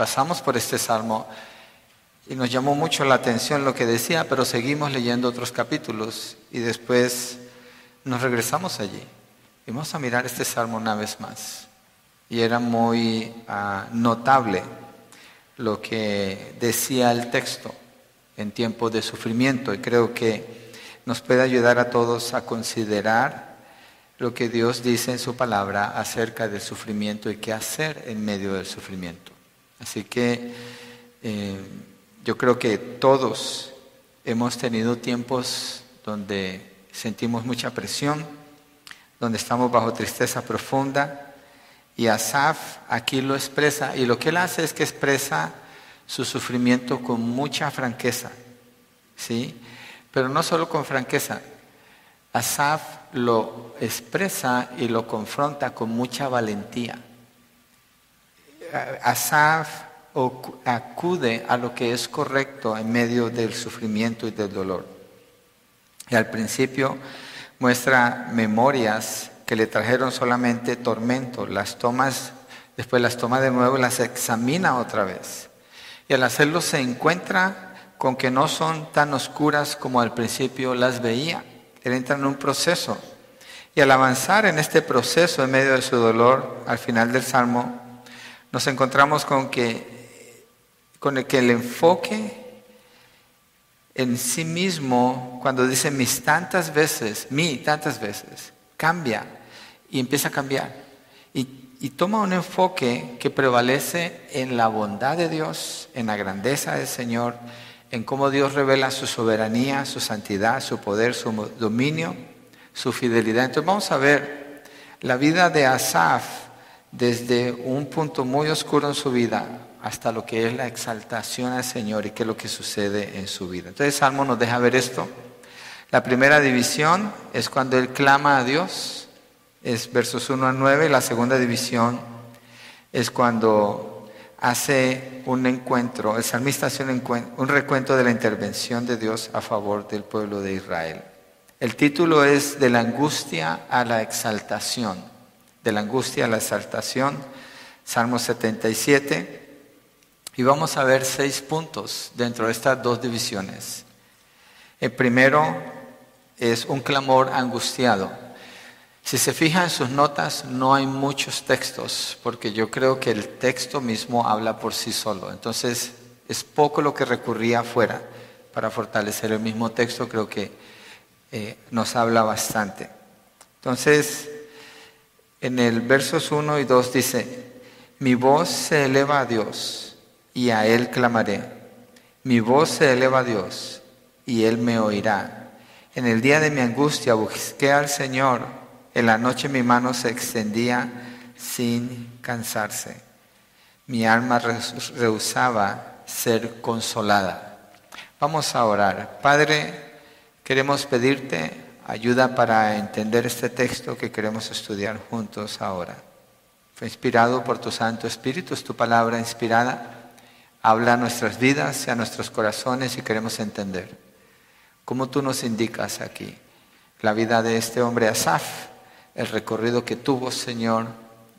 pasamos por este salmo y nos llamó mucho la atención lo que decía, pero seguimos leyendo otros capítulos y después nos regresamos allí. Y vamos a mirar este salmo una vez más. Y era muy ah, notable lo que decía el texto en tiempos de sufrimiento y creo que nos puede ayudar a todos a considerar lo que Dios dice en su palabra acerca del sufrimiento y qué hacer en medio del sufrimiento. Así que eh, yo creo que todos hemos tenido tiempos donde sentimos mucha presión, donde estamos bajo tristeza profunda y Asaf aquí lo expresa y lo que él hace es que expresa su sufrimiento con mucha franqueza, ¿sí? Pero no solo con franqueza, Asaf lo expresa y lo confronta con mucha valentía. Asaf acude a lo que es correcto en medio del sufrimiento y del dolor. Y al principio muestra memorias que le trajeron solamente tormento, las tomas, después las toma de nuevo y las examina otra vez. Y al hacerlo se encuentra con que no son tan oscuras como al principio las veía. Él entra en un proceso. Y al avanzar en este proceso en medio de su dolor, al final del Salmo, nos encontramos con que, con el que el enfoque en sí mismo, cuando dice mis tantas veces, mi tantas veces, cambia y empieza a cambiar. Y, y toma un enfoque que prevalece en la bondad de Dios, en la grandeza del Señor, en cómo Dios revela su soberanía, su santidad, su poder, su dominio, su fidelidad. Entonces vamos a ver la vida de Asaf desde un punto muy oscuro en su vida hasta lo que es la exaltación al Señor y qué es lo que sucede en su vida. Entonces Salmo nos deja ver esto. La primera división es cuando él clama a Dios, es versos 1 a 9. La segunda división es cuando hace un encuentro, el salmista hace un, un recuento de la intervención de Dios a favor del pueblo de Israel. El título es De la angustia a la exaltación, de la angustia a la exaltación, Salmo 77. Y vamos a ver seis puntos dentro de estas dos divisiones. El primero es un clamor angustiado. Si se fija en sus notas, no hay muchos textos, porque yo creo que el texto mismo habla por sí solo. Entonces, es poco lo que recurría afuera para fortalecer el mismo texto, creo que eh, nos habla bastante. Entonces, en el versos 1 y 2 dice, mi voz se eleva a Dios y a Él clamaré. Mi voz se eleva a Dios y Él me oirá. En el día de mi angustia busqué al Señor en la noche mi mano se extendía sin cansarse. Mi alma rehusaba ser consolada. Vamos a orar. Padre, queremos pedirte ayuda para entender este texto que queremos estudiar juntos ahora. Fue inspirado por tu Santo Espíritu, es tu palabra inspirada. Habla a nuestras vidas y a nuestros corazones y queremos entender. Como tú nos indicas aquí, la vida de este hombre Asaf, el recorrido que tuvo, Señor,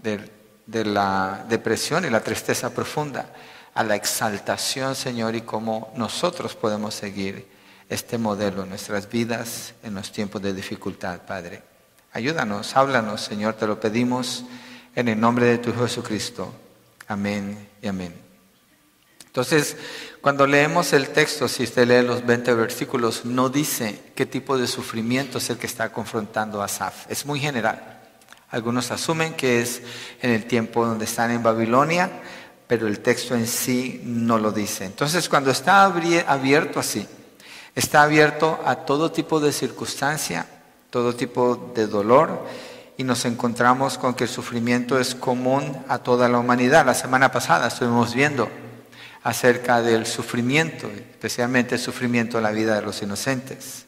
de, la depresión y la tristeza profunda a la exaltación, Señor, y cómo nosotros podemos seguir este modelo en nuestras vidas, en los tiempos de dificultad, Padre. Ayúdanos, háblanos, Señor, te lo pedimos en el nombre de tu Jesucristo. Amén y amén. Entonces, cuando leemos el texto, si usted lee los 20 versículos, no dice qué tipo de sufrimiento es el que está confrontando a Asaf. Es muy general. Algunos asumen que es en el tiempo donde están en Babilonia, pero el texto en sí no lo dice. Entonces, cuando está abierto así, está abierto a todo tipo de circunstancia, todo tipo de dolor, y nos encontramos con que el sufrimiento es común a toda la humanidad. La semana pasada estuvimos viendo acerca del sufrimiento, especialmente el sufrimiento en la vida de los inocentes.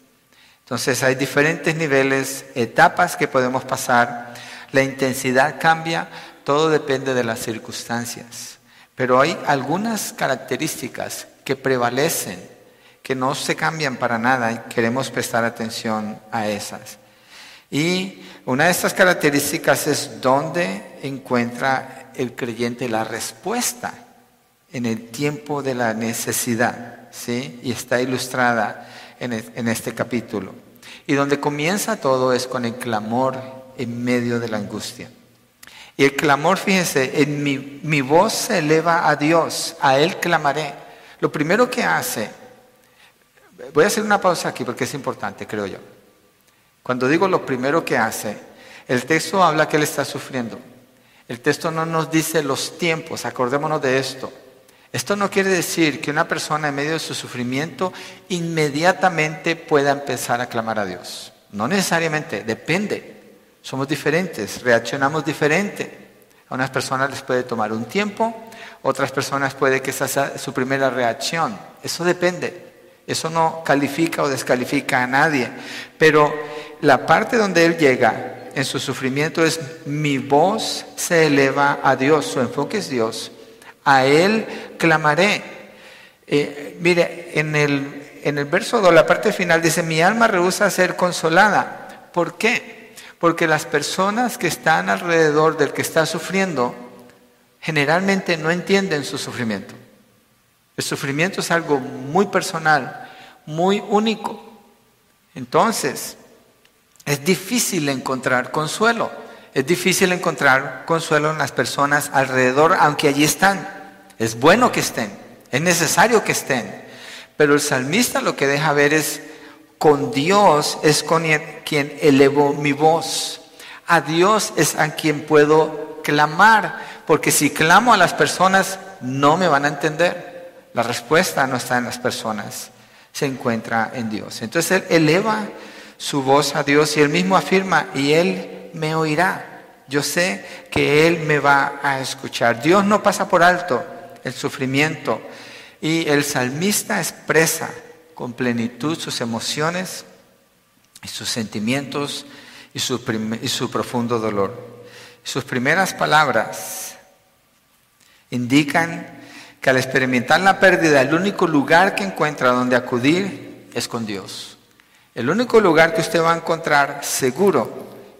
Entonces hay diferentes niveles, etapas que podemos pasar, la intensidad cambia, todo depende de las circunstancias, pero hay algunas características que prevalecen, que no se cambian para nada y queremos prestar atención a esas. Y una de estas características es dónde encuentra el creyente la respuesta en el tiempo de la necesidad, ¿sí? Y está ilustrada en, este capítulo. Y donde comienza todo es con el clamor en medio de la angustia. Y el clamor, fíjense, en mi, mi voz se eleva a Dios, a Él clamaré. Lo primero que hace, voy a hacer una pausa aquí porque es importante, creo yo. Cuando digo lo primero que hace, el texto habla que Él está sufriendo. El texto no nos dice los tiempos, acordémonos de esto. Esto no quiere decir que una persona en medio de su sufrimiento inmediatamente pueda empezar a clamar a Dios. No necesariamente, depende. Somos diferentes, reaccionamos diferente. A unas personas les puede tomar un tiempo, otras personas puede que esa sea su primera reacción. Eso depende. Eso no califica o descalifica a nadie. Pero la parte donde él llega en su sufrimiento es mi voz se eleva a Dios, su enfoque es Dios a Él clamaré. Eh, mire, en el, en el verso 2, la parte final dice, mi alma rehúsa ser consolada. ¿Por qué? Porque las personas que están alrededor del que está sufriendo generalmente no entienden su sufrimiento. El sufrimiento es algo muy personal, muy único. Entonces, es difícil encontrar consuelo. Es difícil encontrar consuelo en las personas alrededor, aunque allí están. Es bueno que estén, es necesario que estén. Pero el salmista lo que deja ver es, con Dios es con quien elevo mi voz. A Dios es a quien puedo clamar, porque si clamo a las personas no me van a entender. La respuesta no está en las personas, se encuentra en Dios. Entonces Él eleva su voz a Dios y Él mismo afirma, y Él me oirá. Yo sé que Él me va a escuchar. Dios no pasa por alto el sufrimiento. Y el salmista expresa con plenitud sus emociones y sus sentimientos y su, profundo dolor. Sus primeras palabras indican que al experimentar la pérdida, el único lugar que encuentra donde acudir es con Dios. El único lugar que usted va a encontrar seguro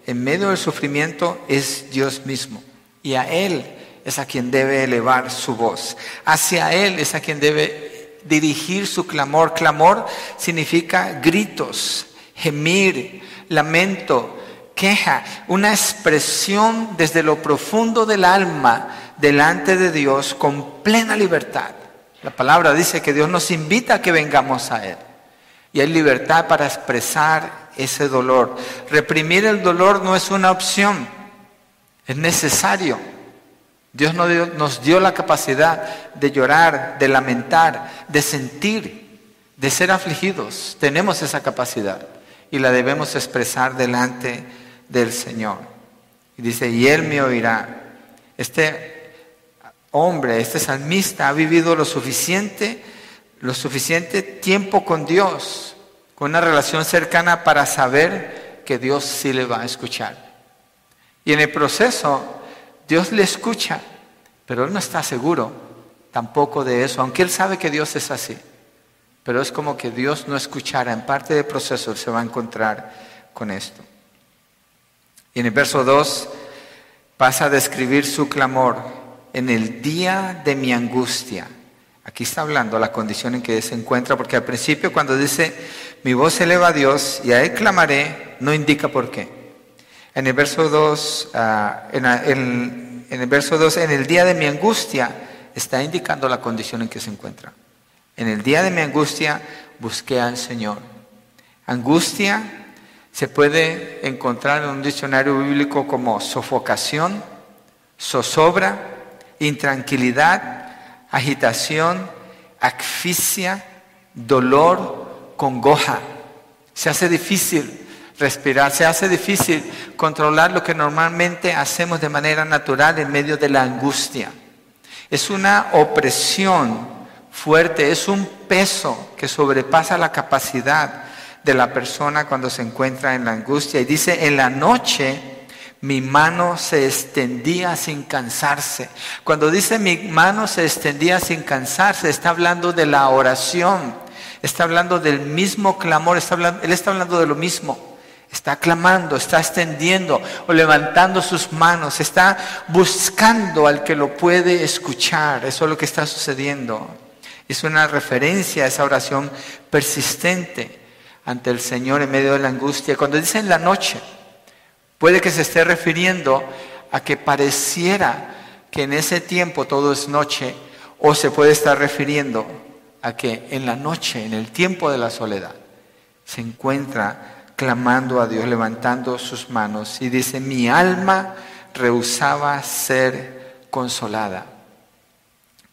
en medio del sufrimiento es Dios mismo. Y a Él es a quien debe elevar su voz. Hacia Él es a quien debe dirigir su clamor. Clamor significa gritos, gemir, lamento, queja, una expresión desde lo profundo del alma delante de Dios con plena libertad. La palabra dice que Dios nos invita a que vengamos a Él. Y hay libertad para expresar ese dolor. Reprimir el dolor no es una opción, es necesario. Dios nos dio, la capacidad de llorar, de lamentar, de sentir, de ser afligidos. Tenemos esa capacidad y la debemos expresar delante del Señor. Y dice, y Él me oirá. Este hombre, este salmista ha vivido lo suficiente, lo suficiente tiempo con Dios con una relación cercana para saber que Dios sí le va a escuchar. Y en el proceso, Dios le escucha, pero él no está seguro tampoco de eso, aunque él sabe que Dios es así. Pero es como que Dios no escuchara. En parte del proceso se va a encontrar con esto. Y en el verso 2 pasa a describir su clamor en el día de mi angustia. Aquí está hablando la condición en que se encuentra, porque al principio cuando dice, mi voz se eleva a Dios y a Él clamaré, no indica por qué. En el verso 2, ah, en, el verso 2, en el día de mi angustia, está indicando la condición en que se encuentra. En el día de mi angustia busqué al Señor. Angustia se puede encontrar en un diccionario bíblico como sofocación, zozobra, intranquilidad, agitación, asfixia, dolor, congoja. Se hace difícil respirar, se hace difícil controlar lo que normalmente hacemos de manera natural en medio de la angustia. Es una opresión fuerte, es un peso que sobrepasa la capacidad de la persona cuando se encuentra en la angustia. Y dice, en la noche mi mano se extendía sin cansarse. Cuando dice mi mano se extendía sin cansarse, está hablando de la oración, está hablando del mismo clamor, está hablando, él está hablando de lo mismo. Está clamando, está extendiendo o levantando sus manos, está buscando al que lo puede escuchar. Eso es lo que está sucediendo. Es una referencia a esa oración persistente ante el Señor en medio de la angustia. Cuando dice en la noche, puede que se esté refiriendo a que pareciera que en ese tiempo todo es noche, o se puede estar refiriendo a que en la noche, en el tiempo de la soledad, se encuentra clamando a Dios, levantando sus manos y dice, mi alma rehusaba ser consolada.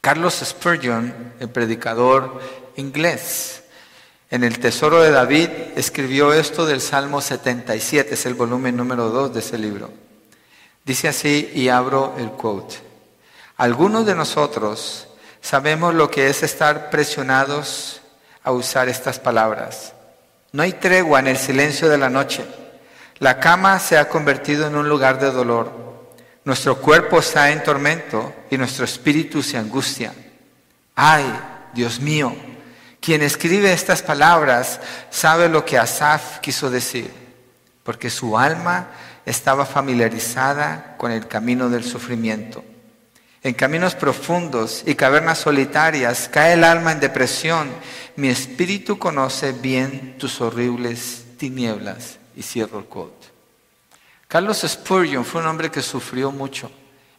Carlos Spurgeon, el predicador inglés, en el Tesoro de David escribió esto del Salmo 77, es el volumen número 2 de ese libro. Dice así, y abro el quote, algunos de nosotros sabemos lo que es estar presionados a usar estas palabras. No hay tregua en el silencio de la noche. La cama se ha convertido en un lugar de dolor. Nuestro cuerpo está en tormento y nuestro espíritu se angustia. Ay, Dios mío, quien escribe estas palabras sabe lo que Asaf quiso decir, porque su alma estaba familiarizada con el camino del sufrimiento. En caminos profundos y cavernas solitarias cae el alma en depresión. Mi espíritu conoce bien tus horribles tinieblas. Y cierro el quote. Carlos Spurgeon fue un hombre que sufrió mucho.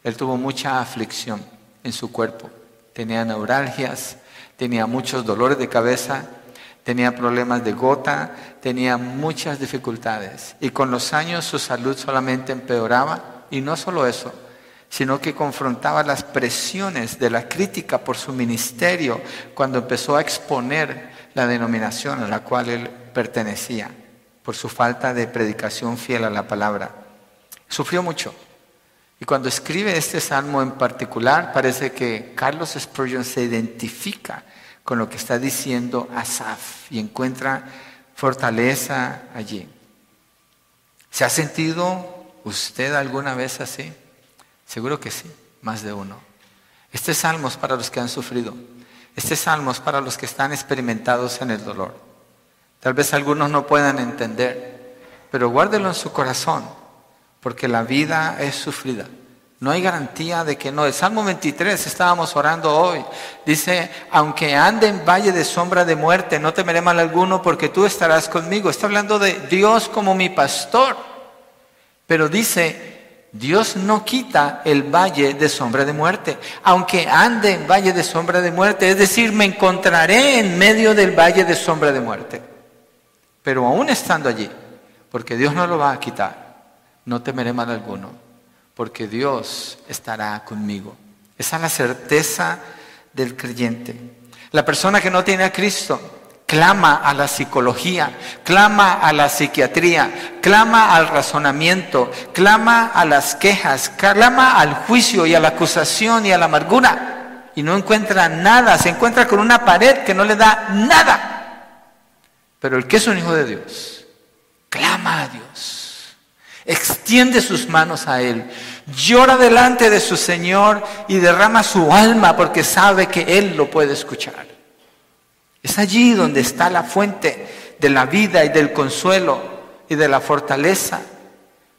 Él tuvo mucha aflicción en su cuerpo. Tenía neuralgias, tenía muchos dolores de cabeza, tenía problemas de gota, tenía muchas dificultades. Y con los años su salud solamente empeoraba. Y no solo eso, sino que confrontaba las presiones de la crítica por su ministerio cuando empezó a exponer la denominación a la cual él pertenecía, por su falta de predicación fiel a la palabra. Sufrió mucho. Y cuando escribe este salmo en particular, parece que Carlos Spurgeon se identifica con lo que está diciendo Asaf y encuentra fortaleza allí. ¿Se ha sentido usted alguna vez así? Seguro que sí, más de uno. Este salmo es para los que han sufrido. Este salmo es para los que están experimentados en el dolor. Tal vez algunos no puedan entender, pero guárdelo en su corazón, porque la vida es sufrida. No hay garantía de que no. El Salmo 23 estábamos orando hoy. Dice, aunque ande en valle de sombra de muerte, no temeré mal alguno porque tú estarás conmigo. Está hablando de Dios como mi pastor. Pero dice, Dios no quita el valle de sombra de muerte, aunque ande en valle de sombra de muerte, es decir, me encontraré en medio del valle de sombra de muerte. Pero aún estando allí, porque Dios no lo va a quitar, no temeré mal alguno, porque Dios estará conmigo. Esa es la certeza del creyente. La persona que no tiene a Cristo clama a la psicología, clama a la psiquiatría, clama al razonamiento, clama a las quejas, clama al juicio y a la acusación y a la amargura y no encuentra nada, se encuentra con una pared que no le da nada. Pero el que es un hijo de Dios, clama a Dios, extiende sus manos a Él, llora delante de su Señor y derrama su alma porque sabe que Él lo puede escuchar. Es allí donde está la fuente de la vida y del consuelo y de la fortaleza.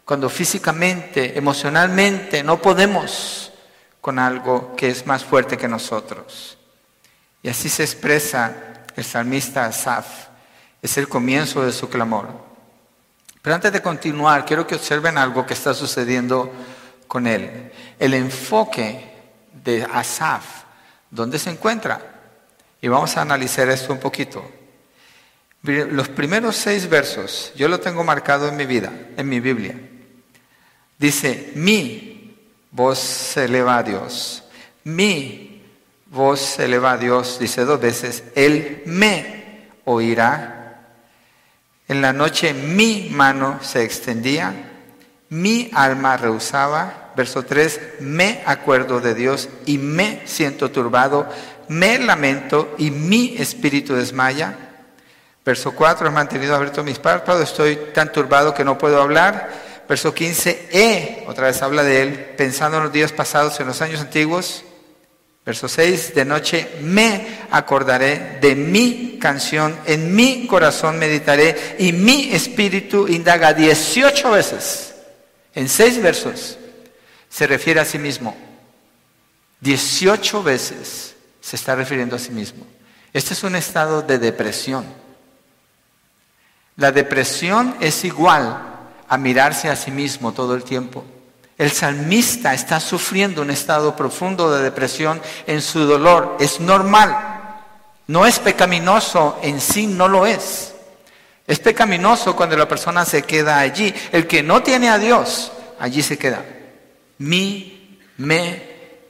Cuando físicamente, emocionalmente no podemos con algo que es más fuerte que nosotros. Y así se expresa el salmista Asaf. Es el comienzo de su clamor. Pero antes de continuar, quiero que observen algo que está sucediendo con él. El enfoque de Asaf, ¿dónde se encuentra? Y vamos a analizar esto un poquito. Los primeros seis versos, yo lo tengo marcado en mi vida, en mi Biblia. Dice, mi voz se eleva a Dios. Mi voz se eleva a Dios, dice dos veces. Él me oirá. En la noche mi mano se extendía, mi alma rehusaba. Verso 3, me acuerdo de Dios y me siento turbado me lamento y mi espíritu desmaya. Verso 4, he mantenido abierto mis párpados, estoy tan turbado que no puedo hablar. Verso 15, he, otra vez habla de él, pensando en los días pasados, en los años antiguos. Verso 6, de noche me acordaré de mi canción, en mi corazón meditaré y mi espíritu indaga 18 veces, en seis versos, se refiere a sí mismo. 18 veces se está refiriendo a sí mismo. Este es un estado de depresión. La depresión es igual a mirarse a sí mismo todo el tiempo. El salmista está sufriendo un estado profundo de depresión en su dolor. Es normal. No es pecaminoso en sí, no lo es. Es pecaminoso cuando la persona se queda allí. El que no tiene a Dios, allí se queda. Mi, me,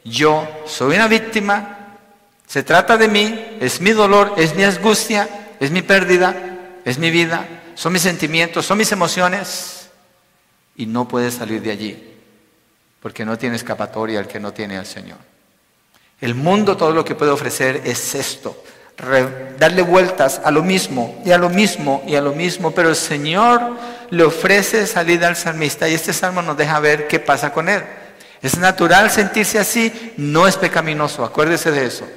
yo soy una víctima. Se trata de mí, es mi dolor, es mi angustia, es mi pérdida, es mi vida, son mis sentimientos, son mis emociones. Y no puede salir de allí porque no tiene escapatoria el que no tiene al Señor. El mundo todo lo que puede ofrecer es esto, darle vueltas a lo mismo y a lo mismo y a lo mismo, pero el Señor le ofrece salida al salmista y este salmo nos deja ver qué pasa con él. Es natural sentirse así, no es pecaminoso, acuérdese de eso,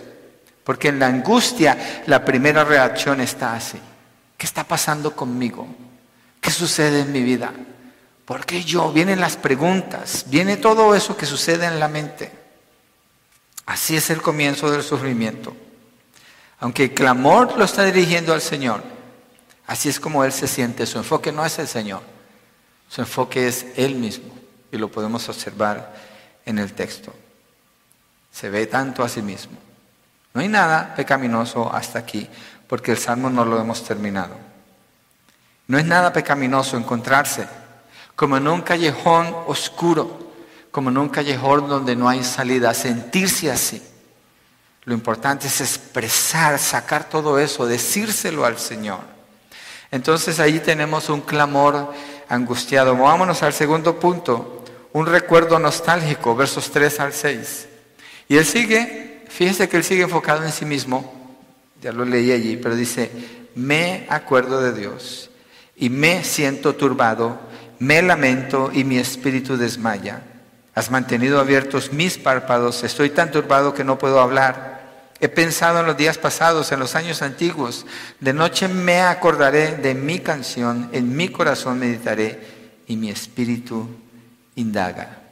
porque en la angustia la primera reacción está así. ¿Qué está pasando conmigo? ¿Qué sucede en mi vida? ¿Por qué yo? Vienen las preguntas, viene todo eso que sucede en la mente. Así es el comienzo del sufrimiento. Aunque el clamor lo está dirigiendo al Señor, así es como Él se siente. Su enfoque no es el Señor, su enfoque es Él mismo. Y lo podemos observar en el texto. Se ve tanto a sí mismo. No hay nada pecaminoso hasta aquí, porque el Salmo no lo hemos terminado. No es nada pecaminoso encontrarse como en un callejón oscuro, como en un callejón donde no hay salida, sentirse así. Lo importante es expresar, sacar todo eso, decírselo al Señor. Entonces ahí tenemos un clamor angustiado. Vámonos al segundo punto, un recuerdo nostálgico, versos 3 al 6. Y él sigue, fíjense que él sigue enfocado en sí mismo, ya lo leí allí, pero dice, me acuerdo de Dios y me siento turbado me lamento y mi espíritu desmaya. Has mantenido abiertos mis párpados, estoy tan turbado que no puedo hablar. He pensado en los días pasados, en los años antiguos. De noche me acordaré de mi canción, en mi corazón meditaré y mi espíritu indaga.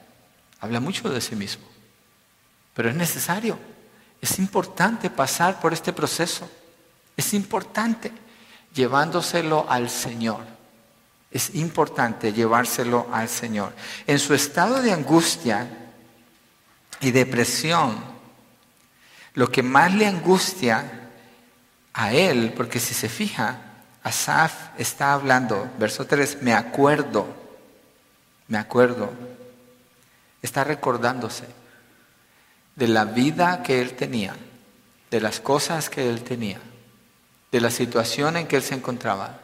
Habla mucho de sí mismo, pero es necesario, es importante pasar por este proceso. Es importante llevándoselo al Señor. Es importante llevárselo al Señor. En su estado de angustia y depresión, lo que más le angustia a él, porque si se fija, Asaf está hablando, verso 3, me acuerdo, me acuerdo, está recordándose de la vida que él tenía, de las cosas que él tenía, de la situación en que él se encontraba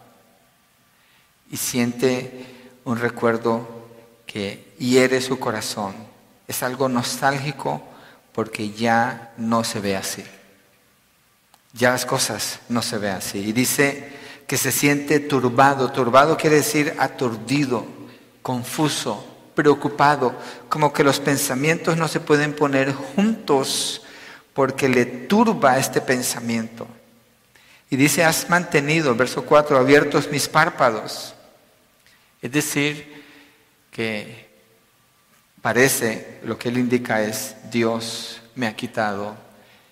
y siente un recuerdo que hiere su corazón. Es algo nostálgico porque ya no se ve así. Ya las cosas no se ven así. Y dice que se siente turbado. Turbado quiere decir aturdido, confuso, preocupado, como que los pensamientos no se pueden poner juntos porque le turba este pensamiento. Y dice, has mantenido, verso 4, abiertos mis párpados. Es decir, que parece, lo que él indica es, Dios me ha quitado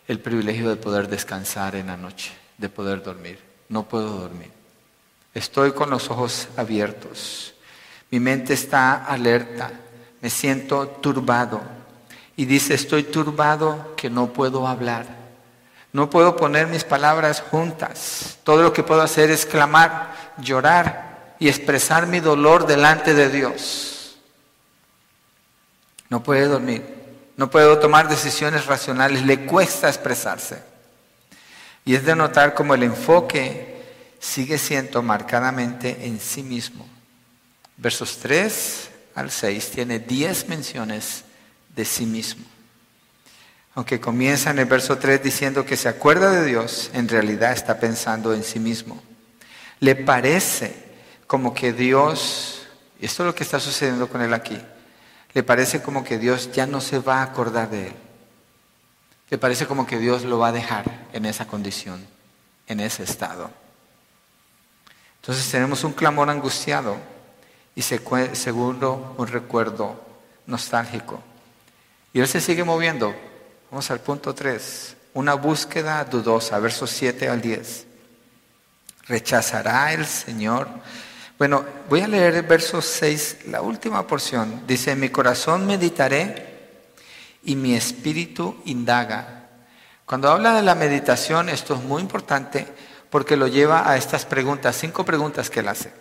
el privilegio de poder descansar en la noche, de poder dormir. No puedo dormir. Estoy con los ojos abiertos. Mi mente está alerta. Me siento turbado. Y dice, estoy turbado que no puedo hablar. No puedo poner mis palabras juntas. Todo lo que puedo hacer es clamar, llorar, y expresar mi dolor delante de Dios. No puede dormir, no puede tomar decisiones racionales, le cuesta expresarse. Y es de notar como el enfoque sigue siendo marcadamente en sí mismo. Versos 3 al 6 tiene 10 menciones de sí mismo. Aunque comienza en el verso 3 diciendo que se acuerda de Dios, en realidad está pensando en sí mismo. Le parece como que Dios, esto es lo que está sucediendo con él aquí, le parece como que Dios ya no se va a acordar de él. Le parece como que Dios lo va a dejar en esa condición. en ese estado. Entonces tenemos un clamor angustiado y segundo un recuerdo nostálgico. Y él se sigue moviendo. Vamos al punto 3. Una búsqueda dudosa, versos 7 al 10. ¿Rechazará el Señor? Bueno, voy a leer el verso 6, la última porción. Dice, mi corazón meditaré y mi espíritu indaga. Cuando habla de la meditación, esto es muy importante porque lo lleva a estas preguntas, cinco preguntas que él hace.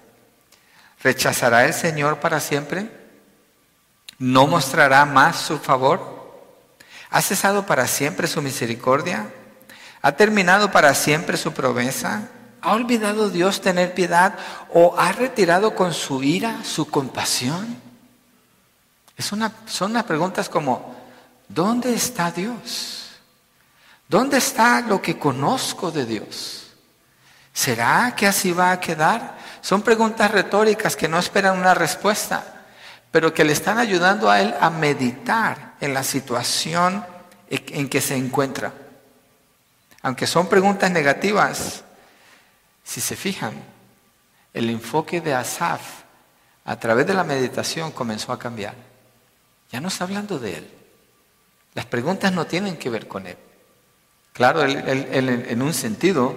¿Rechazará el Señor para siempre? ¿No mostrará más su favor? ¿Ha cesado para siempre su misericordia? ¿Ha terminado para siempre su promesa? ¿Ha olvidado Dios tener piedad o ha retirado con su ira su compasión? Es una, son unas preguntas como, ¿dónde está Dios? ¿Dónde está lo que conozco de Dios? ¿Será que así va a quedar? Son preguntas retóricas que no esperan una respuesta pero que le están ayudando a él a meditar en la situación en que se encuentra. Aunque son preguntas negativas, si se fijan, el enfoque de Asaf a través de la meditación comenzó a cambiar. Ya no está hablando de él. Las preguntas no tienen que ver con él. Claro, él, en un sentido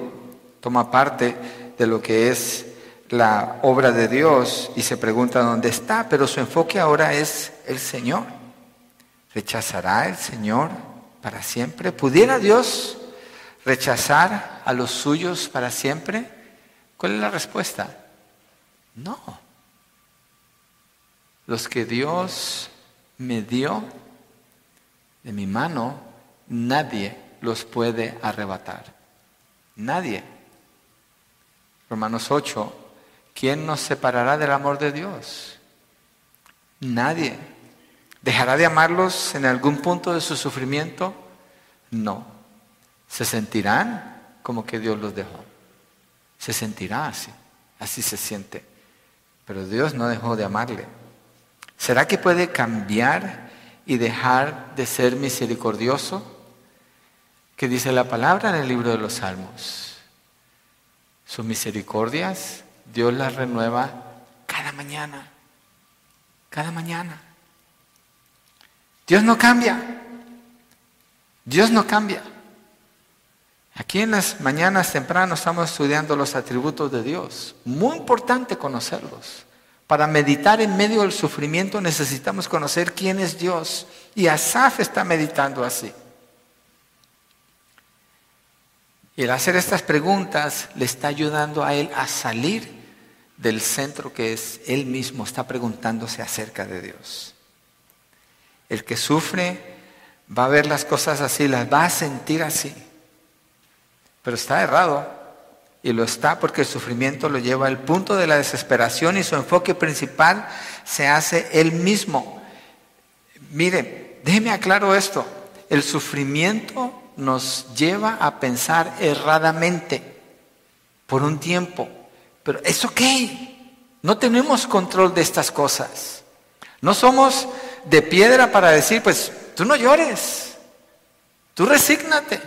toma parte de lo que es la obra de Dios y se pregunta dónde está, pero su enfoque ahora es el Señor. ¿Rechazará el Señor para siempre? ¿Pudiera Dios rechazar a los suyos para siempre? ¿Cuál es la respuesta? No. Los que Dios me dio de mi mano, nadie los puede arrebatar. Nadie. Romanos 8, ¿Quién nos separará del amor de Dios? Nadie. ¿Dejará de amarlos en algún punto de su sufrimiento? No. Se sentirán como que Dios los dejó. Se sentirá así. Así se siente. Pero Dios no dejó de amarle. ¿Será que puede cambiar y dejar de ser misericordioso? ¿Qué dice la palabra en el libro de los Salmos? Sus misericordias Dios las renueva cada mañana, cada mañana. Dios no cambia, Dios no cambia. Aquí en las mañanas temprano estamos estudiando los atributos de Dios. Muy importante conocerlos. Para meditar en medio del sufrimiento necesitamos conocer quién es Dios. Y Asaf está meditando así. Y el hacer estas preguntas le está ayudando a él a salir del centro que es él mismo, está preguntándose acerca de Dios. El que sufre va a ver las cosas así, las va a sentir así, pero está errado. Y lo está porque el sufrimiento lo lleva al punto de la desesperación y su enfoque principal se hace él mismo. Mire, déjeme aclaro esto. El sufrimiento nos lleva a pensar erradamente por un tiempo pero es ok. No tenemos control de estas cosas. No somos de piedra para decir, pues tú no llores. Tú resígnate.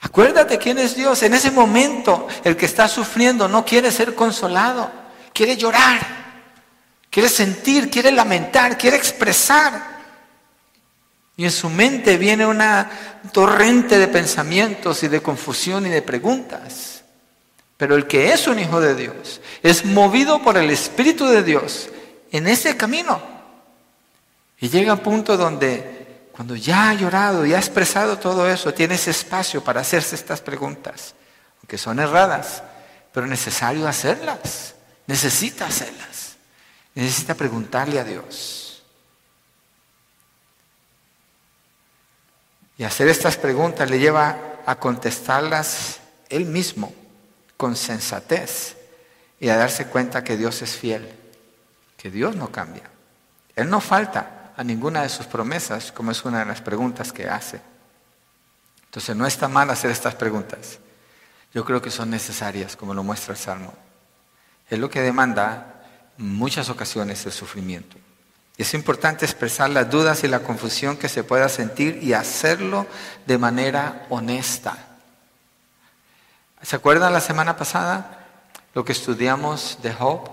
Acuérdate quién es Dios. En ese momento el que está sufriendo no quiere ser consolado. Quiere llorar. Quiere sentir, quiere lamentar, quiere expresar. Y en su mente viene una torrente de pensamientos y de confusión y de preguntas. Pero el que es un hijo de Dios es movido por el Espíritu de Dios en ese camino. Y llega a un punto donde cuando ya ha llorado y ha expresado todo eso, tiene ese espacio para hacerse estas preguntas, aunque son erradas, pero es necesario hacerlas. Necesita hacerlas. Necesita preguntarle a Dios. Y hacer estas preguntas le lleva a contestarlas él mismo con sensatez y a darse cuenta que Dios es fiel, que Dios no cambia. Él no falta a ninguna de sus promesas, como es una de las preguntas que hace. Entonces no está mal hacer estas preguntas. Yo creo que son necesarias, como lo muestra el Salmo. Es lo que demanda en muchas ocasiones el sufrimiento. Y es importante expresar las dudas y la confusión que se pueda sentir y hacerlo de manera honesta ¿Se acuerdan la semana pasada lo que estudiamos de Job?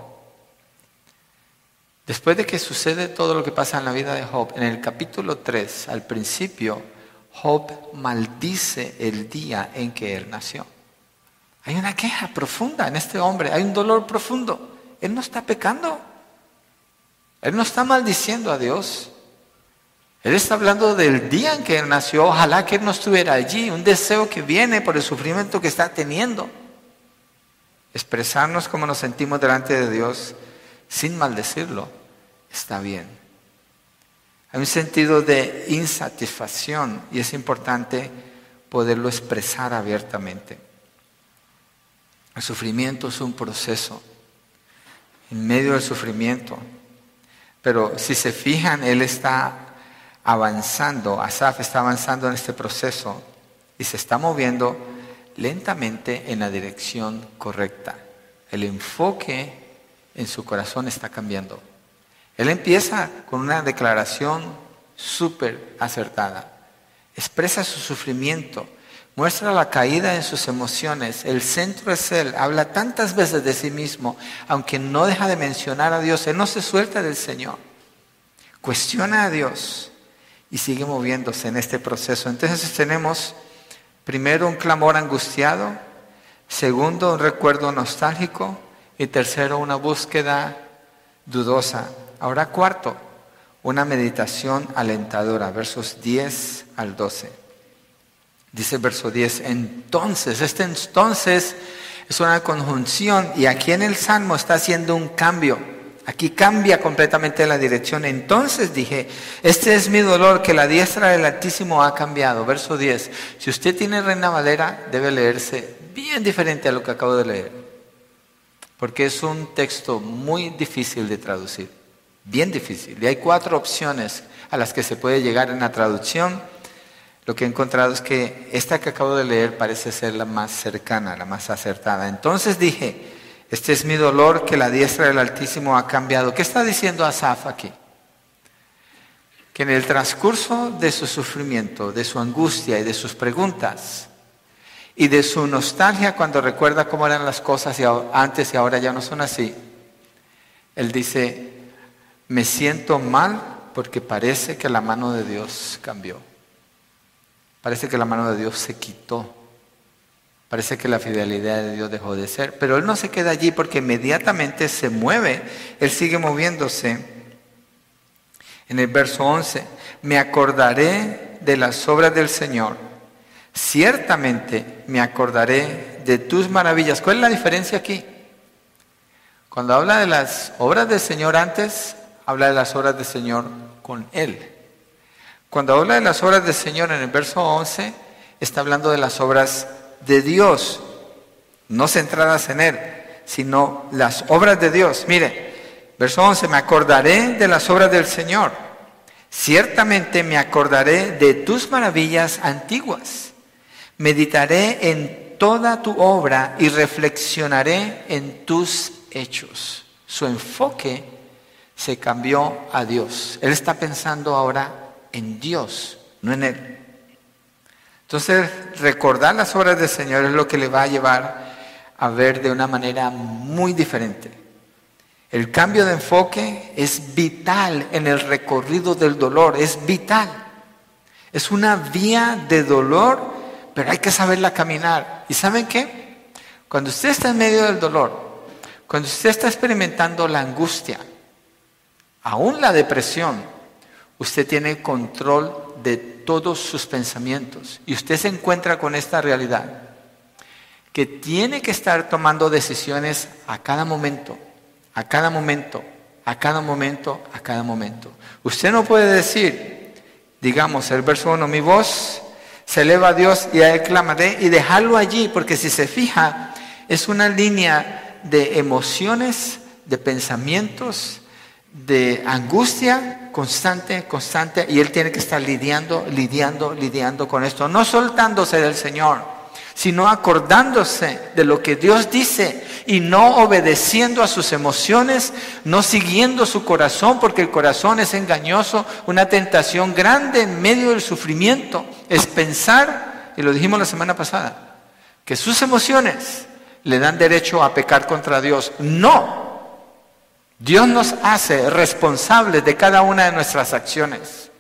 Después de que sucede todo lo que pasa en la vida de Job, en el capítulo 3, al principio, Job maldice el día en que él nació. Hay una queja profunda en este hombre, hay un dolor profundo. Él no está pecando. Él no está maldiciendo a Dios. Él está hablando del día en que él nació. Ojalá que él no estuviera allí. Un deseo que viene por el sufrimiento que está teniendo. Expresarnos como nos sentimos delante de Dios sin maldecirlo está bien. Hay un sentido de insatisfacción y es importante poderlo expresar abiertamente. El sufrimiento es un proceso. En medio del sufrimiento. Pero si se fijan, Él está avanzando, Asaf está avanzando en este proceso y se está moviendo lentamente en la dirección correcta. El enfoque en su corazón está cambiando. Él empieza con una declaración súper acertada. Expresa su sufrimiento, muestra la caída en sus emociones. El centro es Él. Habla tantas veces de sí mismo, aunque no deja de mencionar a Dios. Él no se suelta del Señor. Cuestiona a Dios y sigue moviéndose en este proceso. Entonces tenemos primero un clamor angustiado, segundo un recuerdo nostálgico y tercero una búsqueda dudosa. Ahora cuarto, una meditación alentadora, versos 10 al 12. Dice verso 10, entonces, este entonces es una conjunción y aquí en el Salmo está haciendo un cambio. Aquí cambia completamente la dirección. Entonces dije, este es mi dolor que la diestra del Altísimo ha cambiado. Verso 10. Si usted tiene Reina Valera, debe leerse bien diferente a lo que acabo de leer. Porque es un texto muy difícil de traducir. Bien difícil. Y hay cuatro opciones a las que se puede llegar en la traducción. Lo que he encontrado es que esta que acabo de leer parece ser la más cercana, la más acertada. Entonces dije, este es mi dolor que la diestra del Altísimo ha cambiado. ¿Qué está diciendo Asaf aquí? Que en el transcurso de su sufrimiento, de su angustia y de sus preguntas y de su nostalgia cuando recuerda cómo eran las cosas antes y ahora ya no son así, él dice, me siento mal porque parece que la mano de Dios cambió. Parece que la mano de Dios se quitó Parece que la fidelidad de Dios dejó de ser, pero Él no se queda allí porque inmediatamente se mueve, Él sigue moviéndose. En el verso 11, me acordaré de las obras del Señor, ciertamente me acordaré de tus maravillas. ¿Cuál es la diferencia aquí? Cuando habla de las obras del Señor antes, habla de las obras del Señor con Él. Cuando habla de las obras del Señor en el verso 11, está hablando de las obras de Dios, no centradas en Él, sino las obras de Dios. Mire, verso 11, me acordaré de las obras del Señor. Ciertamente me acordaré de tus maravillas antiguas. Meditaré en toda tu obra y reflexionaré en tus hechos. Su enfoque se cambió a Dios. Él está pensando ahora en Dios, no en Él. Entonces, recordar las obras del Señor es lo que le va a llevar a ver de una manera muy diferente. El cambio de enfoque es vital en el recorrido del dolor, es vital. Es una vía de dolor, pero hay que saberla caminar. ¿Y saben qué? Cuando usted está en medio del dolor, cuando usted está experimentando la angustia, aún la depresión, usted tiene control de todos sus pensamientos. Y usted se encuentra con esta realidad, que tiene que estar tomando decisiones a cada momento, a cada momento, a cada momento, a cada momento. Usted no puede decir, digamos, el verso 1, mi voz se eleva a Dios y a Él clamaré y dejarlo allí, porque si se fija, es una línea de emociones, de pensamientos, de angustia constante, constante, y él tiene que estar lidiando, lidiando, lidiando con esto, no soltándose del Señor, sino acordándose de lo que Dios dice y no obedeciendo a sus emociones, no siguiendo su corazón, porque el corazón es engañoso, una tentación grande en medio del sufrimiento, es pensar, y lo dijimos la semana pasada, que sus emociones le dan derecho a pecar contra Dios. No. Dios nos hace responsables de cada una de nuestras acciones.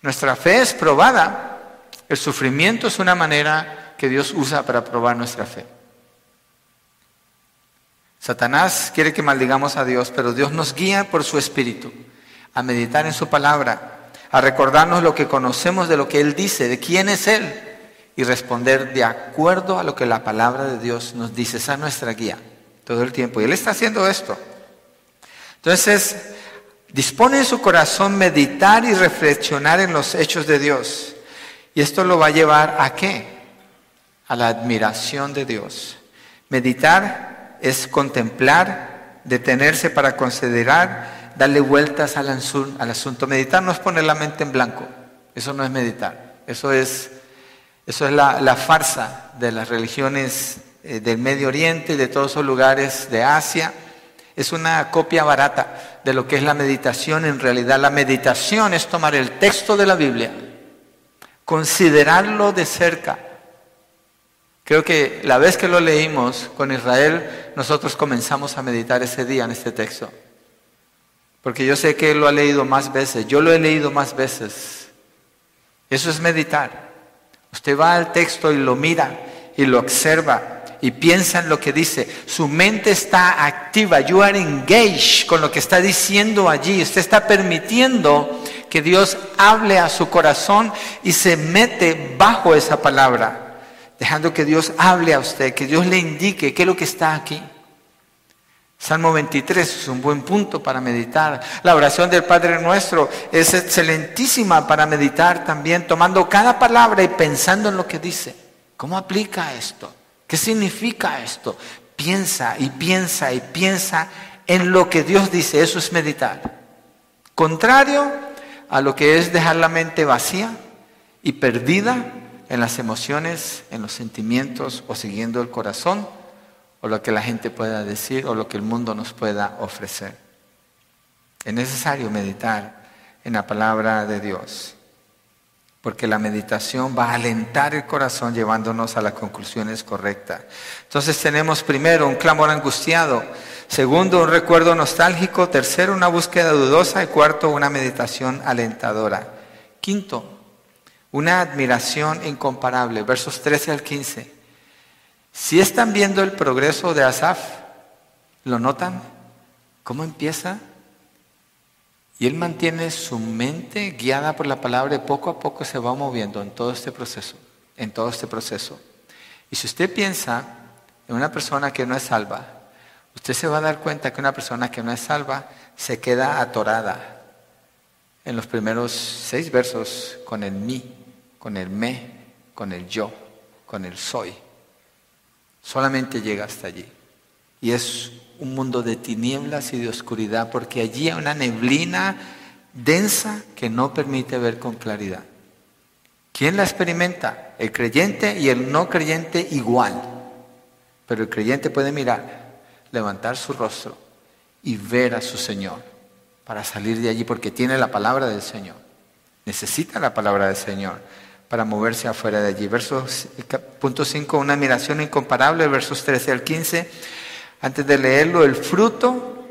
Nuestra fe es probada. El sufrimiento es una manera que Dios usa para probar nuestra fe. Satanás quiere que maldigamos a Dios, pero Dios nos guía por su espíritu a meditar en su palabra, a recordarnos lo que conocemos de lo que Él dice, de quién es Él, y responder de acuerdo a lo que la palabra de Dios nos dice. Esa es nuestra guía todo el tiempo. Y Él está haciendo esto. Entonces, dispone en su corazón meditar y reflexionar en los hechos de Dios. Y esto lo va a llevar a qué? A la admiración de Dios. Meditar es contemplar, detenerse para considerar, darle vueltas al, asunto. Meditar no es poner la mente en blanco. Eso no es meditar. Eso es eso es la, farsa de las religiones eh, del Medio Oriente y de todos esos lugares de Asia. Es una copia barata de lo que es la meditación. En realidad la meditación es tomar el texto de la Biblia, considerarlo de cerca. Creo que la vez que lo leímos con Israel, nosotros comenzamos a meditar ese día en este texto. Porque yo sé que él lo ha leído más veces, yo lo he leído más veces. Eso es meditar. Usted va al texto y lo mira y lo observa y piensa en lo que dice. Su mente está activa. You are engaged con lo que está diciendo allí. Usted está permitiendo que Dios hable a su corazón y se mete bajo esa palabra. Dejando que Dios hable a usted, que Dios le indique qué es lo que está aquí. Salmo 23 es un buen punto para meditar. La oración del Padre Nuestro es excelentísima para meditar también, tomando cada palabra y pensando en lo que dice. ¿Cómo aplica esto? ¿Qué significa esto? Piensa y piensa y piensa en lo que Dios dice. Eso es meditar. Contrario a lo que es dejar la mente vacía y perdida en las emociones, en los sentimientos o siguiendo el corazón o lo que la gente pueda decir o lo que el mundo nos pueda ofrecer. Es necesario meditar en la palabra de Dios, porque la meditación va a alentar el corazón llevándonos a las conclusiones correctas. Entonces tenemos primero un clamor angustiado, segundo un recuerdo nostálgico, tercero una búsqueda dudosa y cuarto una meditación alentadora. Quinto, una admiración incomparable, versos 13 al 15. Si están viendo el progreso de Asaf, ¿lo notan? ¿Cómo empieza? Y él mantiene su mente guiada por la palabra y poco a poco se va moviendo en todo este proceso, en todo este proceso. Y si usted piensa en una persona que no es salva, usted se va a dar cuenta que una persona que no es salva se queda atorada en los primeros seis versos con el mí, con el me, con el yo, con el soy. Solamente llega hasta allí. Y es un mundo de tinieblas y de oscuridad porque allí hay una neblina densa que no permite ver con claridad. ¿Quién la experimenta? El creyente y el no creyente igual. Pero el creyente puede mirar, levantar su rostro y ver a su Señor para salir de allí porque tiene la palabra del Señor. Necesita la palabra del Señor para moverse afuera de allí. Versos, punto 5, una admiración incomparable, versos 13 al 15. Antes de leerlo, el fruto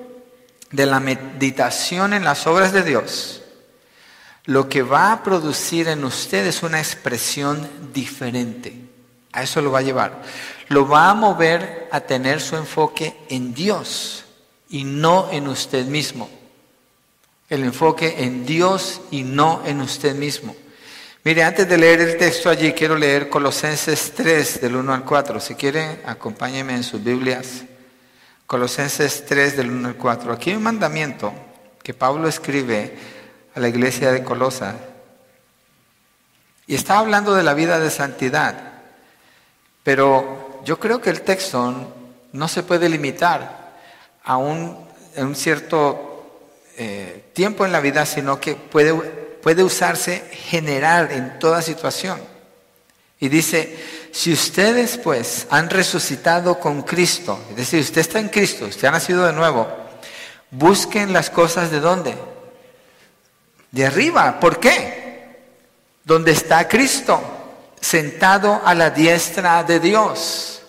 de la meditación en las obras de Dios, lo que va a producir en usted es una expresión diferente. A eso lo va a llevar. Lo va a mover a tener su enfoque en Dios y no en usted mismo. El enfoque en Dios y no en usted mismo. Mire, antes de leer el texto allí, quiero leer Colosenses 3, del 1 al 4. Si quiere, acompáñeme en sus Biblias. Colosenses 3, del 1 al 4. Aquí hay un mandamiento que Pablo escribe a la iglesia de Colosa. Y está hablando de la vida de santidad. Pero yo creo que el texto no se puede limitar a un, cierto eh, tiempo en la vida, sino que puede puede usarse general en toda situación. Y dice, si ustedes pues han resucitado con Cristo, es decir, usted está en Cristo, usted ha nacido de nuevo, busquen las cosas de dónde? De arriba. ¿Por qué? Donde está Cristo, sentado a la diestra de Dios.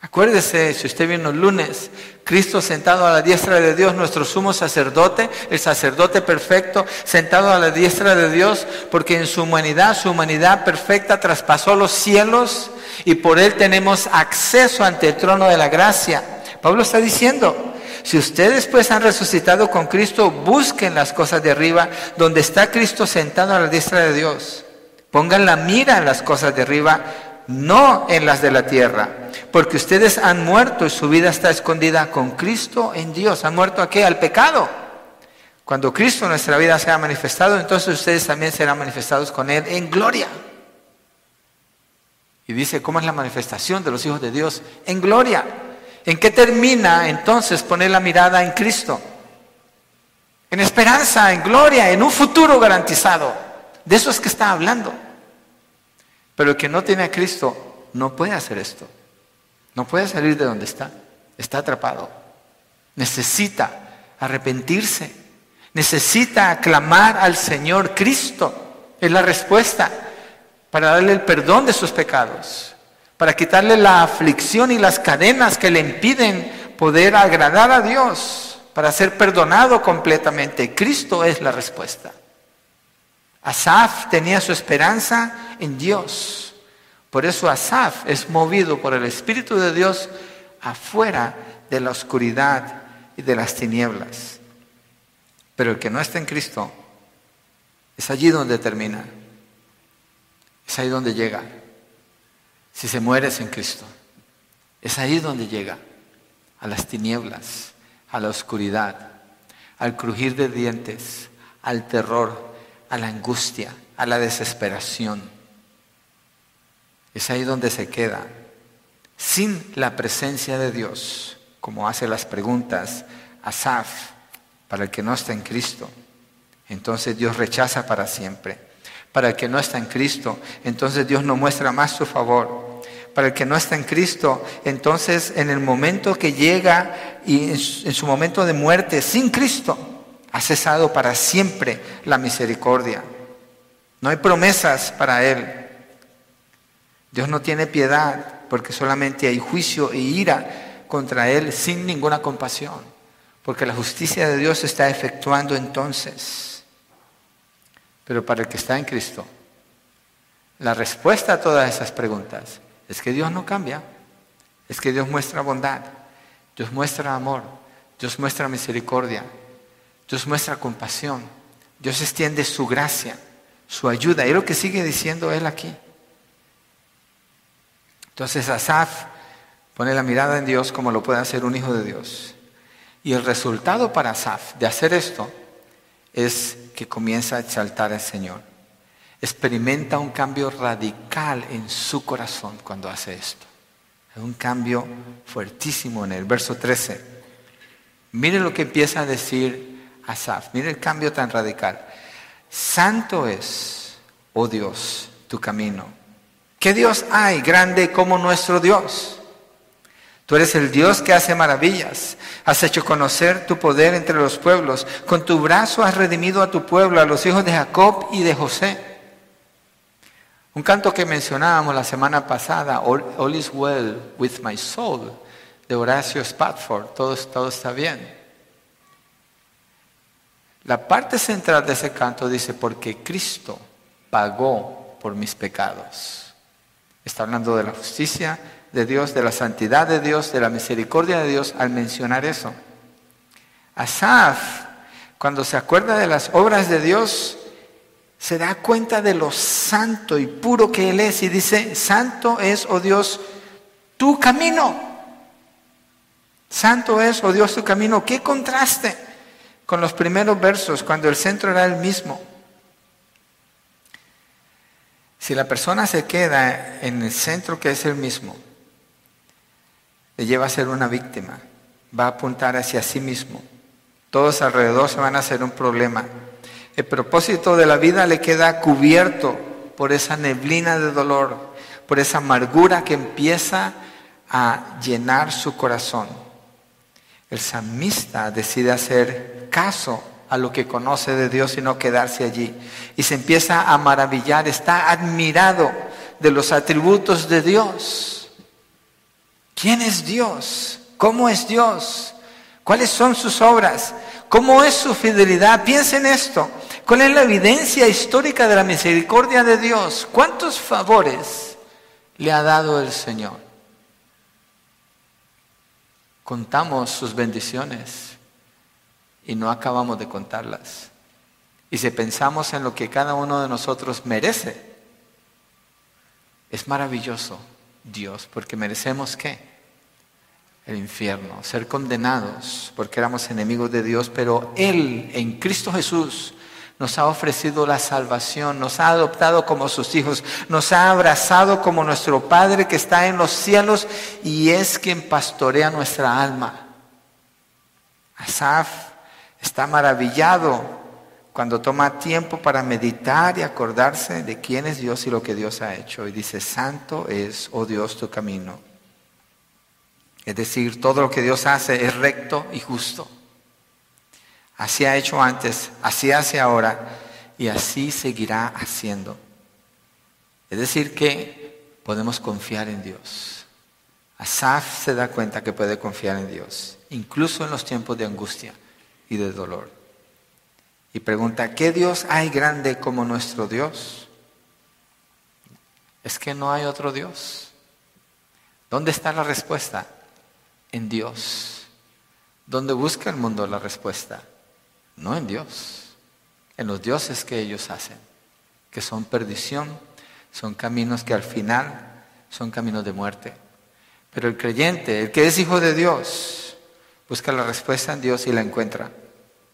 Acuérdese, si usted vino el lunes, Cristo sentado a la diestra de Dios, nuestro sumo sacerdote, el sacerdote perfecto, sentado a la diestra de Dios, porque en su humanidad, su humanidad perfecta traspasó los cielos y por él tenemos acceso ante el trono de la gracia. Pablo está diciendo, si ustedes pues han resucitado con Cristo, busquen las cosas de arriba, donde está Cristo sentado a la diestra de Dios. Pongan la mira en las cosas de arriba, no en las de la tierra, porque ustedes han muerto y su vida está escondida con Cristo en Dios. ¿Han muerto a qué? Al pecado. Cuando Cristo en nuestra vida sea manifestado, entonces ustedes también serán manifestados con Él en gloria. Y dice, ¿cómo es la manifestación de los hijos de Dios? En gloria. ¿En qué termina entonces poner la mirada en Cristo? En esperanza, en gloria, en un futuro garantizado. De eso es que está hablando. Pero el que no tiene a Cristo no puede hacer esto. No puede salir de donde está. Está atrapado. Necesita arrepentirse. Necesita clamar al Señor Cristo. Es la respuesta para darle el perdón de sus pecados. Para quitarle la aflicción y las cadenas que le impiden poder agradar a Dios. Para ser perdonado completamente. Cristo es la respuesta. Asaf tenía su esperanza en Dios. Por eso Asaf es movido por el Espíritu de Dios afuera de la oscuridad y de las tinieblas. Pero el que no está en Cristo es allí donde termina. Es ahí donde llega. Si se muere sin Cristo. Es ahí donde llega. A las tinieblas, a la oscuridad, al crujir de dientes, al terror, a la angustia, a la desesperación. Es ahí donde se queda, sin la presencia de Dios, como hace las preguntas Asaf, para el que no está en Cristo. Entonces Dios rechaza para siempre. Para el que no está en Cristo, entonces Dios no muestra más su favor. Para el que no está en Cristo, entonces en el momento que llega y en su momento de muerte sin Cristo, ha cesado para siempre la misericordia. No hay promesas para él. Dios no tiene piedad porque solamente hay juicio e ira contra él sin ninguna compasión. Porque la justicia de Dios se está efectuando entonces. Pero para el que está en Cristo, la respuesta a todas esas preguntas es que Dios no cambia. Es que Dios muestra bondad. Dios muestra amor. Dios muestra misericordia. Dios muestra compasión. Dios extiende su gracia, su ayuda. Y lo que sigue diciendo él aquí. Entonces Asaf pone la mirada en Dios como lo puede hacer un hijo de Dios. Y el resultado para Asaf de hacer esto es que comienza a exaltar al Señor. Experimenta un cambio radical en su corazón cuando hace esto. Es un cambio fuertísimo en el verso 13. Mire lo que empieza a decir Asaf. Mira el cambio tan radical. Santo es, oh Dios, tu camino. ¿Qué Dios hay grande como nuestro Dios? Tú eres el Dios que hace maravillas. Has hecho conocer tu poder entre los pueblos. Con tu brazo has redimido a tu pueblo, a los hijos de Jacob y de José. Un canto que mencionábamos la semana pasada, All, is well with my soul, de Horacio Spatford. Todo, todo está bien. La parte central de ese canto dice, porque Cristo pagó por mis pecados. Está hablando de la justicia de Dios, de la santidad de Dios, de la misericordia de Dios al mencionar eso. Asaf, cuando se acuerda de las obras de Dios, se da cuenta de lo santo y puro que Él es y dice, santo es, oh Dios, tu camino. Santo es, oh Dios, tu camino. ¿Qué contraste? Con los primeros versos, cuando el centro era el mismo. Si la persona se queda en el centro que es el mismo, le lleva a ser una víctima, va a apuntar hacia sí mismo. Todos alrededor se van a hacer un problema. El propósito de la vida le queda cubierto por esa neblina de dolor, por esa amargura que empieza a llenar su corazón. El samista decide hacer caso a lo que conoce de Dios y no quedarse allí. Y se empieza a maravillar, está admirado de los atributos de Dios. ¿Quién es Dios? ¿Cómo es Dios? ¿Cuáles son sus obras? ¿Cómo es su fidelidad? Piensen esto. ¿Cuál es la evidencia histórica de la misericordia de Dios? ¿Cuántos favores le ha dado el Señor? Contamos sus bendiciones y no acabamos de contarlas. Y si pensamos en lo que cada uno de nosotros merece, es maravilloso Dios, porque merecemos qué? El infierno, ser condenados porque éramos enemigos de Dios, pero Él en Cristo Jesús nos ha ofrecido la salvación, nos ha adoptado como sus hijos, nos ha abrazado como nuestro Padre que está en los cielos y es quien pastorea nuestra alma. Asaf está maravillado cuando toma tiempo para meditar y acordarse de quién es Dios y lo que Dios ha hecho. Y dice, santo es, oh Dios, tu camino. Es decir, todo lo que Dios hace es recto y justo. Así ha hecho antes, así hace ahora y así seguirá haciendo. Es decir, que podemos confiar en Dios. Asaf se da cuenta que puede confiar en Dios, incluso en los tiempos de angustia y de dolor y pregunta, ¿qué Dios hay grande como nuestro Dios? Es que no hay otro Dios. ¿Dónde está la respuesta? En Dios. ¿Dónde busca el mundo la respuesta? No en Dios, en los dioses que ellos hacen, que son perdición, son caminos que al final son caminos de muerte. Pero el creyente, el que es hijo de Dios, busca la respuesta en Dios y la encuentra,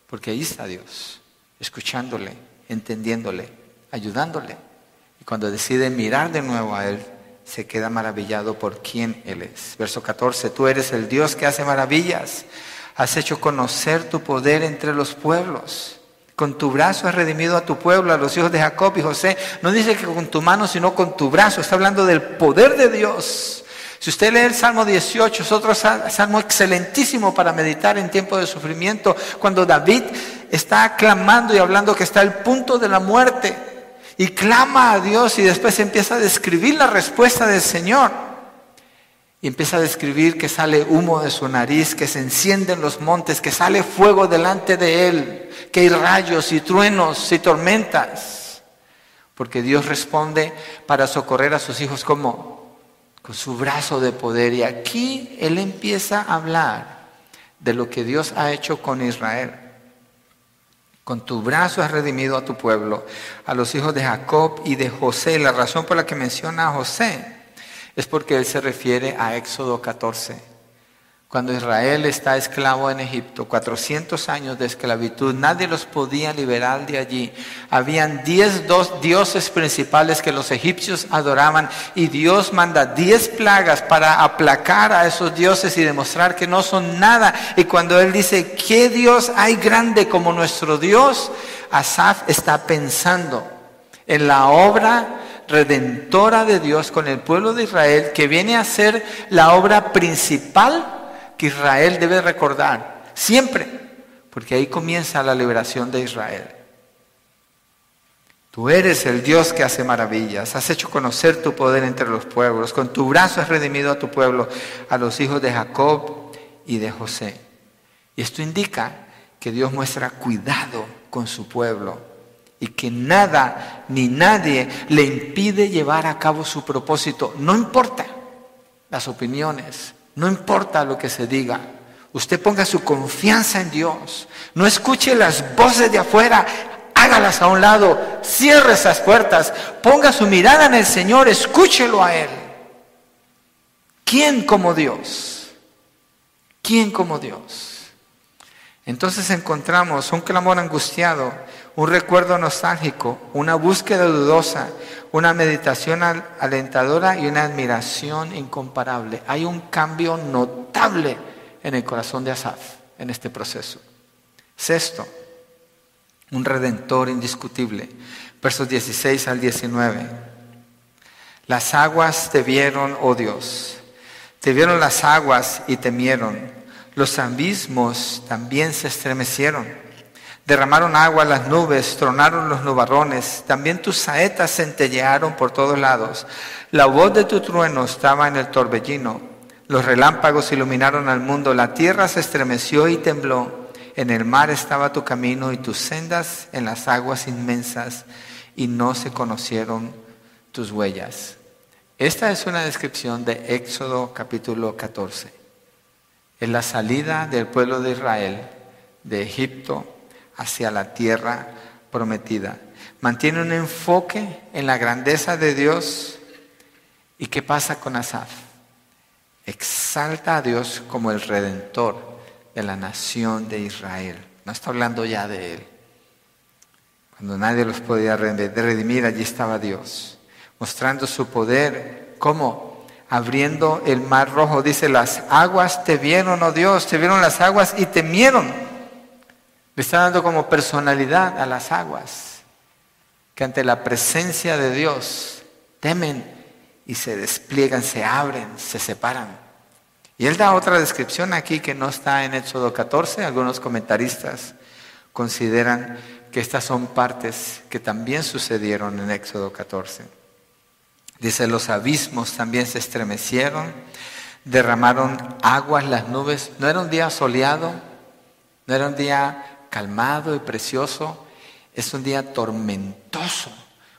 porque ahí está Dios escuchándole, entendiéndole, ayudándole. Y cuando decide mirar de nuevo a Él, se queda maravillado por quién Él es. Verso 14, tú eres el Dios que hace maravillas. Has hecho conocer tu poder entre los pueblos. Con tu brazo has redimido a tu pueblo, a los hijos de Jacob y José. No dice que con tu mano, sino con tu brazo. Está hablando del poder de Dios. Si usted lee el Salmo 18, es otro salmo excelentísimo para meditar en tiempo de sufrimiento, cuando David está clamando y hablando que está al punto de la muerte y clama a Dios y después empieza a describir la respuesta del Señor. Y empieza a describir que sale humo de su nariz, que se encienden los montes, que sale fuego delante de él, que hay rayos y truenos y tormentas. Porque Dios responde para socorrer a sus hijos como con su brazo de poder. Y aquí Él empieza a hablar de lo que Dios ha hecho con Israel. Con tu brazo has redimido a tu pueblo, a los hijos de Jacob y de José. La razón por la que menciona a José es porque él se refiere a Éxodo 14 cuando Israel está esclavo en Egipto, 400 años de esclavitud, nadie los podía liberar de allí. Habían 10 dioses principales que los egipcios adoraban y Dios manda 10 plagas para aplacar a esos dioses y demostrar que no son nada. Y cuando Él dice, ¿qué Dios hay grande como nuestro Dios? Asaf está pensando en la obra redentora de Dios con el pueblo de Israel, que viene a ser la obra principal que Israel debe recordar siempre, porque ahí comienza la liberación de Israel. Tú eres el Dios que hace maravillas, has hecho conocer tu poder entre los pueblos, con tu brazo has redimido a tu pueblo, a los hijos de Jacob y de José. Y esto indica que Dios muestra cuidado con su pueblo y que nada ni nadie le impide llevar a cabo su propósito, no importa las opiniones, no importa lo que se diga. Usted ponga su confianza en Dios. No escuche las voces de afuera. Hágalas a un lado. Cierre esas puertas. Ponga su mirada en el Señor. Escúchelo a Él. ¿Quién como Dios? ¿Quién como Dios? Entonces encontramos un clamor angustiado, un recuerdo nostálgico, una búsqueda dudosa, una meditación alentadora y una admiración incomparable. Hay un cambio notable en el corazón de Asaf en este proceso. Sexto, un redentor indiscutible. Versos 16 al 19. Las aguas te vieron, oh Dios. Te vieron las aguas y temieron. Los abismos también se estremecieron. Derramaron agua las nubes, tronaron los nubarrones, también tus saetas centellearon por todos lados. La voz de tu trueno estaba en el torbellino, los relámpagos iluminaron al mundo, la tierra se estremeció y tembló. En el mar estaba tu camino y tus sendas en las aguas inmensas, y no se conocieron tus huellas. Esta es una descripción de Éxodo capítulo 14. Es la salida del pueblo de Israel de Egipto hacia la tierra prometida. Mantiene un enfoque en la grandeza de Dios. ¿Y qué pasa con Asaf? Exalta a Dios como el redentor de la nación de Israel. No está hablando ya de él. Cuando nadie los podía redimir, allí estaba Dios, mostrando su poder. ¿Cómo? Abriendo el mar rojo. Dice, las aguas te vieron, oh Dios, te vieron las aguas y temieron. Le está dando como personalidad a las aguas, que ante la presencia de Dios temen y se despliegan, se abren, se separan. Y él da otra descripción aquí que no está en Éxodo 14. Algunos comentaristas consideran que estas son partes que también sucedieron en Éxodo 14. Dice, los abismos también se estremecieron, derramaron aguas las nubes. No era un día soleado, no era un día calmado y precioso, es un día tormentoso.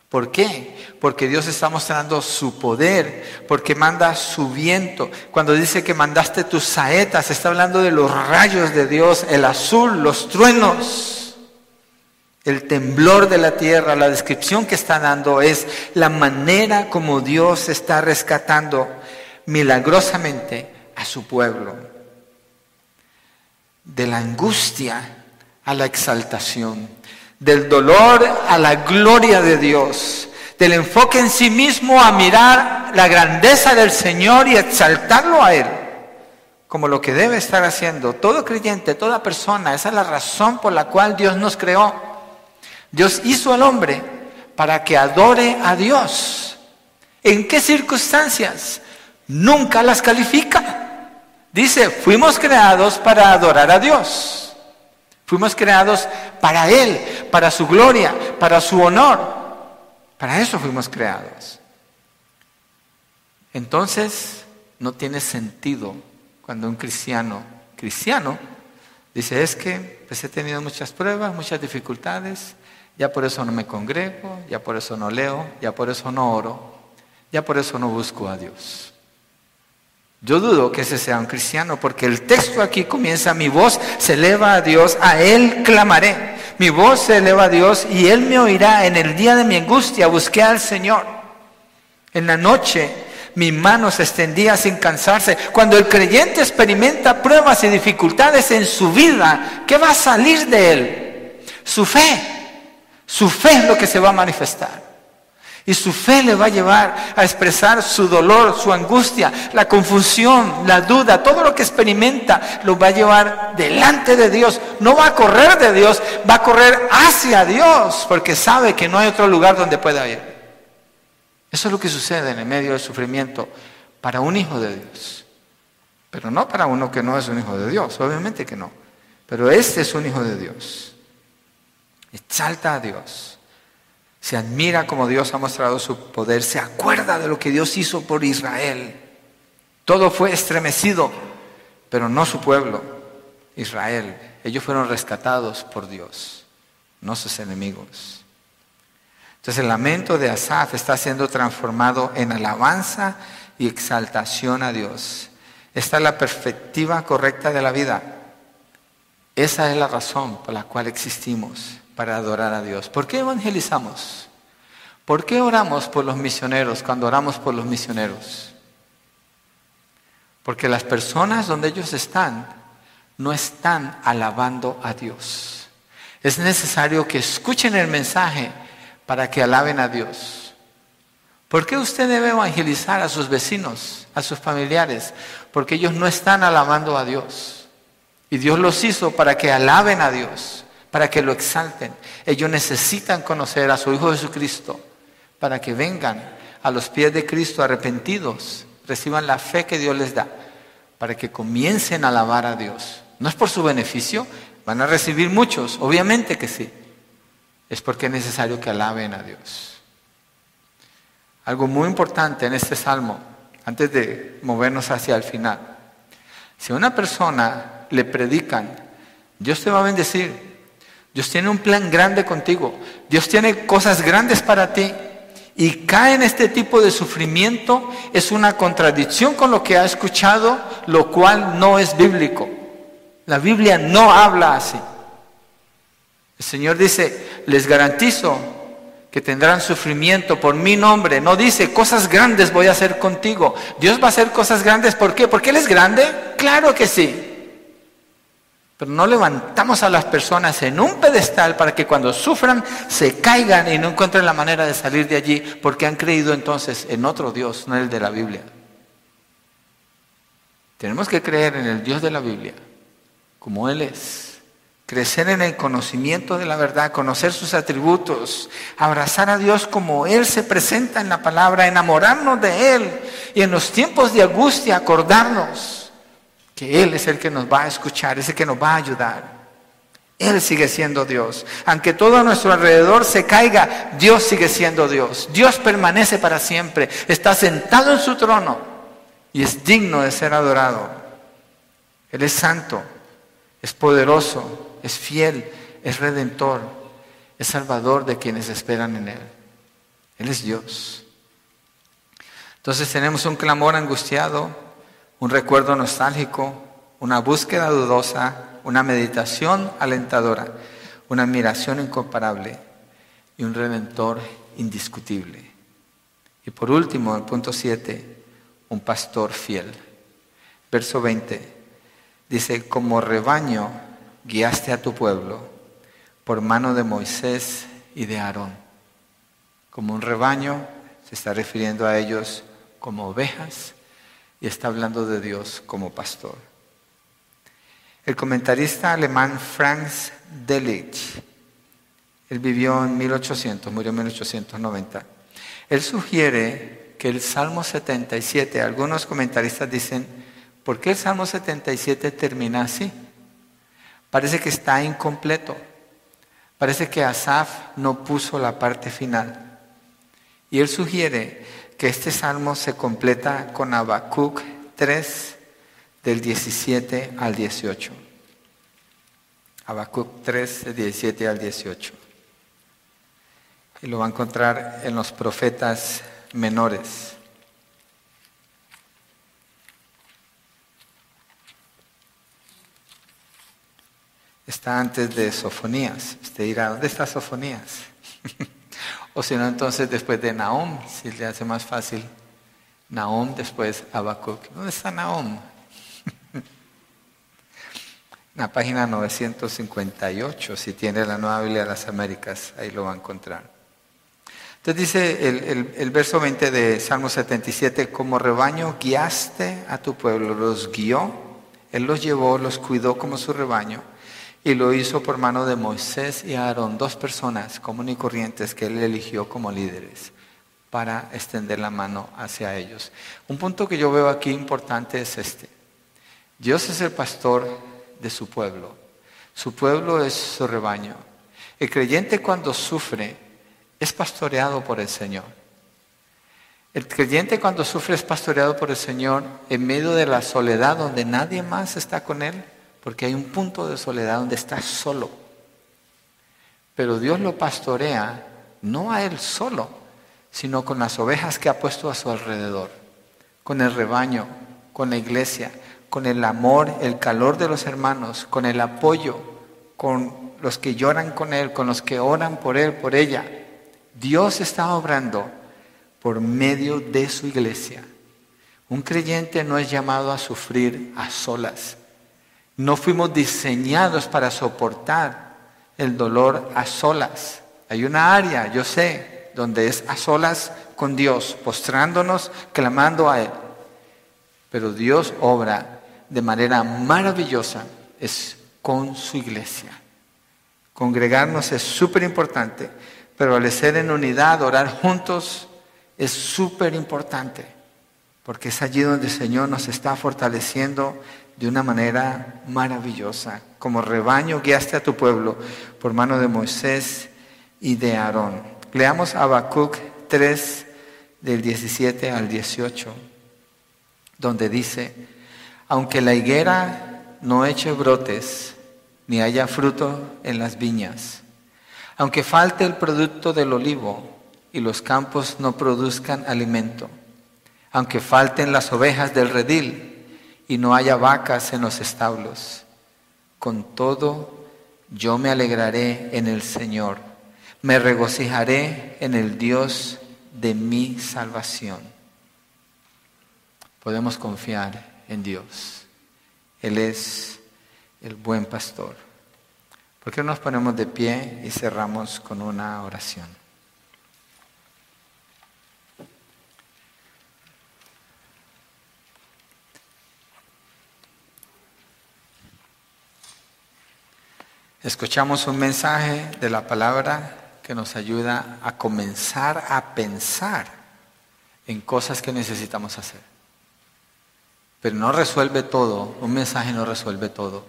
¿Por qué? Porque Dios está mostrando su poder, porque manda su viento. Cuando dice que mandaste tus saetas, está hablando de los rayos de Dios, el azul, los truenos, el temblor de la tierra. La descripción que está dando es la manera como Dios está rescatando milagrosamente a su pueblo de la angustia a la exaltación, del dolor a la gloria de Dios, del enfoque en sí mismo a mirar la grandeza del Señor y exaltarlo a Él, como lo que debe estar haciendo todo creyente, toda persona. Esa es la razón por la cual Dios nos creó. Dios hizo al hombre para que adore a Dios. ¿En qué circunstancias? Nunca las califica. Dice, fuimos creados para adorar a Dios. Fuimos creados para Él, para su gloria, para su honor. Para eso fuimos creados. Entonces, no tiene sentido cuando un cristiano, cristiano, dice, es que pues he tenido muchas pruebas, muchas dificultades, ya por eso no me congrego, ya por eso no leo, ya por eso no oro, ya por eso no busco a Dios. Yo dudo que ese sea un cristiano, porque el texto aquí comienza, mi voz se eleva a Dios, a Él clamaré. Mi voz se eleva a Dios y Él me oirá en el día de mi angustia, busqué al Señor. En la noche mi mano se extendía sin cansarse. Cuando el creyente experimenta pruebas y dificultades en su vida, ¿qué va a salir de él? Su fe. Su fe es lo que se va a manifestar. Y su fe le va a llevar a expresar su dolor, su angustia, la confusión, la duda, todo lo que experimenta lo va a llevar delante de Dios. No va a correr de Dios, va a correr hacia Dios, porque sabe que no hay otro lugar donde pueda ir. Eso es lo que sucede en el medio del sufrimiento para un hijo de Dios. Pero no para uno que no es un hijo de Dios, obviamente que no. Pero este es un hijo de Dios. Exalta a Dios se admira como Dios ha mostrado su poder, se acuerda de lo que Dios hizo por Israel. Todo fue estremecido, pero no su pueblo, Israel. Ellos fueron rescatados por Dios, no sus enemigos. Entonces el lamento de Asaf está siendo transformado en alabanza y exaltación a Dios. Esta es la perspectiva correcta de la vida. Esa es la razón por la cual existimos para adorar a Dios. ¿Por qué evangelizamos? ¿Por qué oramos por los misioneros cuando oramos por los misioneros? Porque las personas donde ellos están no están alabando a Dios. Es necesario que escuchen el mensaje para que alaben a Dios. ¿Por qué usted debe evangelizar a sus vecinos, a sus familiares? Porque ellos no están alabando a Dios. Y Dios los hizo para que alaben a Dios para que lo exalten. Ellos necesitan conocer a su Hijo Jesucristo para que vengan a los pies de Cristo arrepentidos, reciban la fe que Dios les da, para que comiencen a alabar a Dios. No es por su beneficio, ¿Van a recibir muchos? Obviamente que sí. Es porque es necesario que alaben a Dios. Algo muy importante en este salmo, antes de movernos hacia el final. Si a una persona le predican, Dios te va a bendecir. Dios tiene un plan grande contigo. Dios tiene cosas grandes para ti. Y cae en este tipo de sufrimiento es una contradicción con lo que ha escuchado, lo cual no es bíblico. La Biblia no habla así. El Señor dice, les garantizo que tendrán sufrimiento por mi nombre. No dice, cosas grandes voy a hacer contigo. Dios va a hacer cosas grandes. ¿Por qué? ¿Porque Él es grande? Claro que sí. Pero no levantamos a las personas en un pedestal para que cuando sufran se caigan y no encuentren la manera de salir de allí porque han creído entonces en otro Dios, no el de la Biblia. Tenemos que creer en el Dios de la Biblia como Él es. Crecer en el conocimiento de la verdad, conocer sus atributos, abrazar a Dios como Él se presenta en la palabra, enamorarnos de Él y en los tiempos de angustia acordarnos que Él es el que nos va a escuchar, es el que nos va a ayudar. Él sigue siendo Dios. Aunque todo a nuestro alrededor se caiga, Dios sigue siendo Dios. Dios permanece para siempre. Está sentado en su trono y es digno de ser adorado. Él es santo es poderoso, es fiel, es redentor, es salvador de quienes esperan en Él. Él es Dios. Entonces tenemos un clamor angustiado, un recuerdo nostálgico, una búsqueda dudosa, una meditación alentadora, una admiración incomparable y un redentor indiscutible. Y por último, el punto 7, un pastor fiel. Verso 20. Dice, como rebaño guiaste a tu pueblo por mano de Moisés y de Aarón. Como un rebaño, se está refiriendo a ellos como ovejas y está hablando de Dios como pastor. El comentarista alemán Franz Delitzsch, él vivió en 1800, murió en 1890. Él sugiere que el Salmo 77, algunos comentaristas dicen, ¿Por qué el Salmo 77 termina así? Parece que está incompleto. Parece que Asaf no puso la parte final. Y él sugiere que este salmo se completa con Habacuc 3 del 17 al 18. Habacuc 3 del 17 al 18. Y lo va a encontrar en los profetas menores. está antes de Sofonías. Usted dirá, ¿dónde está Sofonías? o si no, entonces después de Nahum, si le hace más fácil. Nahum, después Habacuc. ¿Dónde está Nahum? la página 958, si tiene la Nueva Biblia de las Américas, ahí lo va a encontrar. Entonces dice el, el, verso 20 de Salmo 77, como rebaño guiaste a tu pueblo, los guió, Él los llevó, los cuidó como su rebaño y lo hizo por mano de Moisés y Aarón, dos personas comunes y corrientes que él eligió como líderes para extender la mano hacia ellos. Un punto que yo veo aquí importante es este. Dios es el pastor de su pueblo. Su pueblo es su rebaño. El creyente cuando sufre es pastoreado por el Señor. El creyente cuando sufre es pastoreado por el Señor en medio de la soledad donde nadie más está con él porque hay un punto de soledad donde está solo. Pero Dios lo pastorea no a él solo, sino con las ovejas que ha puesto a su alrededor, con el rebaño, con la iglesia, con el amor, el calor de los hermanos, con el apoyo, con los que lloran con él, con los que oran por él, por ella. Dios está obrando por medio de su iglesia. Un creyente no es llamado a sufrir a solas. No fuimos diseñados para soportar el dolor a solas. Hay una área, yo sé, donde es a solas con Dios, postrándonos, clamando a Él. Pero Dios obra de manera maravillosa, es con su iglesia. Congregarnos es súper importante, pero al ser en unidad, orar juntos, es súper importante, porque es allí donde el Señor nos está fortaleciendo de una manera maravillosa. Como rebaño guiaste a tu pueblo por mano de Moisés y de Aarón. Leamos Habacuc 3 del 17 al 18, donde dice, aunque la higuera no eche brotes, ni haya fruto en las viñas, aunque falte el producto del olivo y los campos no produzcan alimento, aunque falten las ovejas del redil y no haya vacas en los establos. Con todo, yo me alegraré en el Señor, me regocijaré en el Dios de mi salvación. Podemos confiar en Dios. Él es el buen pastor. ¿Por qué no nos ponemos de pie y cerramos con una oración? Escuchamos un mensaje de la palabra que nos ayuda a comenzar a pensar en cosas que necesitamos hacer. Pero no resuelve todo, un mensaje no resuelve todo.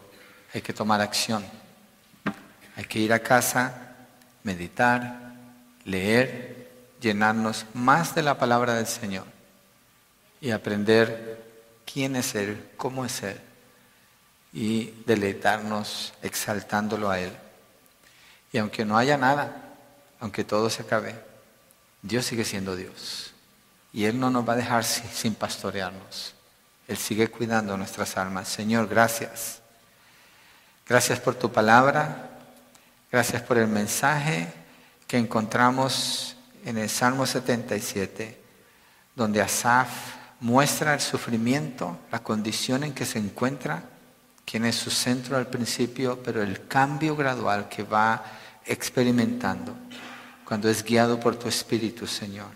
Hay que tomar acción. Hay que ir a casa, meditar, leer, llenarnos más de la palabra del Señor y aprender quién es Él, cómo es Él y deleitarnos exaltándolo a Él. Y aunque no haya nada, aunque todo se acabe, Dios sigue siendo Dios. Y Él no nos va a dejar sin pastorearnos. Él sigue cuidando nuestras almas. Señor, gracias. Gracias por tu palabra. Gracias por el mensaje que encontramos en el Salmo 77, donde Asaf muestra el sufrimiento, la condición en que se encuentra quien es su centro al principio, pero el cambio gradual que va experimentando cuando es guiado por tu Espíritu, Señor,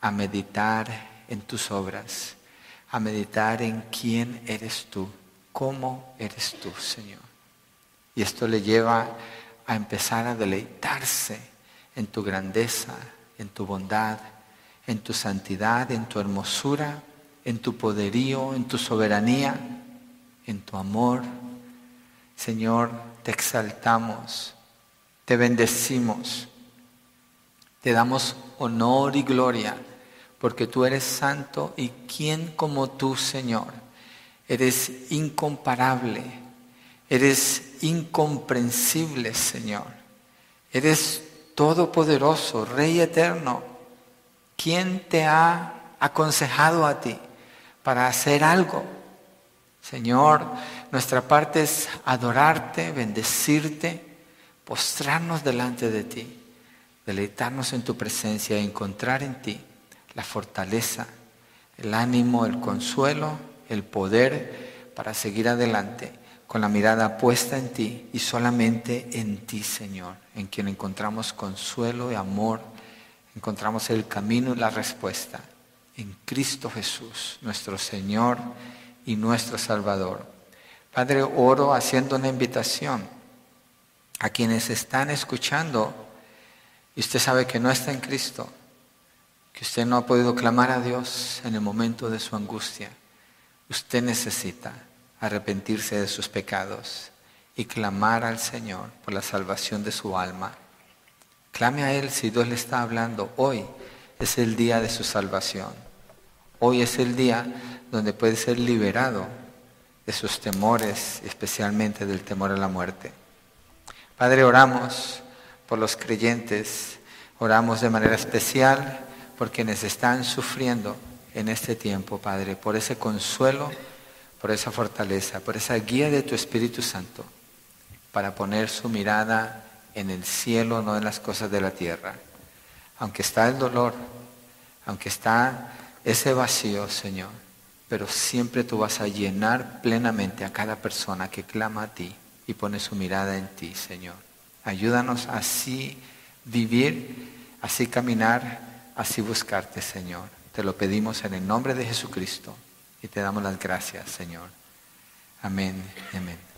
a meditar en tus obras, a meditar en quién eres tú, cómo eres tú, Señor. Y esto le lleva a empezar a deleitarse en tu grandeza, en tu bondad, en tu santidad, en tu hermosura, en tu poderío, en tu soberanía en tu amor. Señor, te exaltamos, te bendecimos, te damos honor y gloria, porque tú eres santo y quién como tú, Señor. Eres incomparable, eres incomprensible, Señor. Eres todopoderoso, Rey eterno. ¿Quién te ha aconsejado a ti para hacer algo? Señor, nuestra parte es adorarte, bendecirte, postrarnos delante de ti, deleitarnos en tu presencia y encontrar en ti la fortaleza, el ánimo, el consuelo, el poder para seguir adelante con la mirada puesta en ti y solamente en ti, Señor, en quien encontramos consuelo y amor, encontramos el camino y la respuesta. En Cristo Jesús, nuestro Señor y nuestro Salvador. Padre, oro haciendo una invitación a quienes están escuchando y usted sabe que no está en Cristo, que usted no ha podido clamar a Dios en el momento de su angustia. Usted necesita arrepentirse de sus pecados y clamar al Señor por la salvación de su alma. Clame a Él si Dios le está hablando. Hoy es el día de su salvación. Hoy es el día donde puede ser liberado de sus temores, especialmente del temor a la muerte. Padre, oramos por los creyentes, oramos de manera especial por quienes están sufriendo en este tiempo, Padre, por ese consuelo, por esa fortaleza, por esa guía de tu Espíritu Santo, para poner su mirada en el cielo, no en las cosas de la tierra. Aunque está el dolor, aunque está ese vacío, Señor, pero siempre tú vas a llenar plenamente a cada persona que clama a ti y pone su mirada en ti, Señor. Ayúdanos así vivir, así caminar, así buscarte, Señor. Te lo pedimos en el nombre de Jesucristo y te damos las gracias, Señor. Amén. Amén.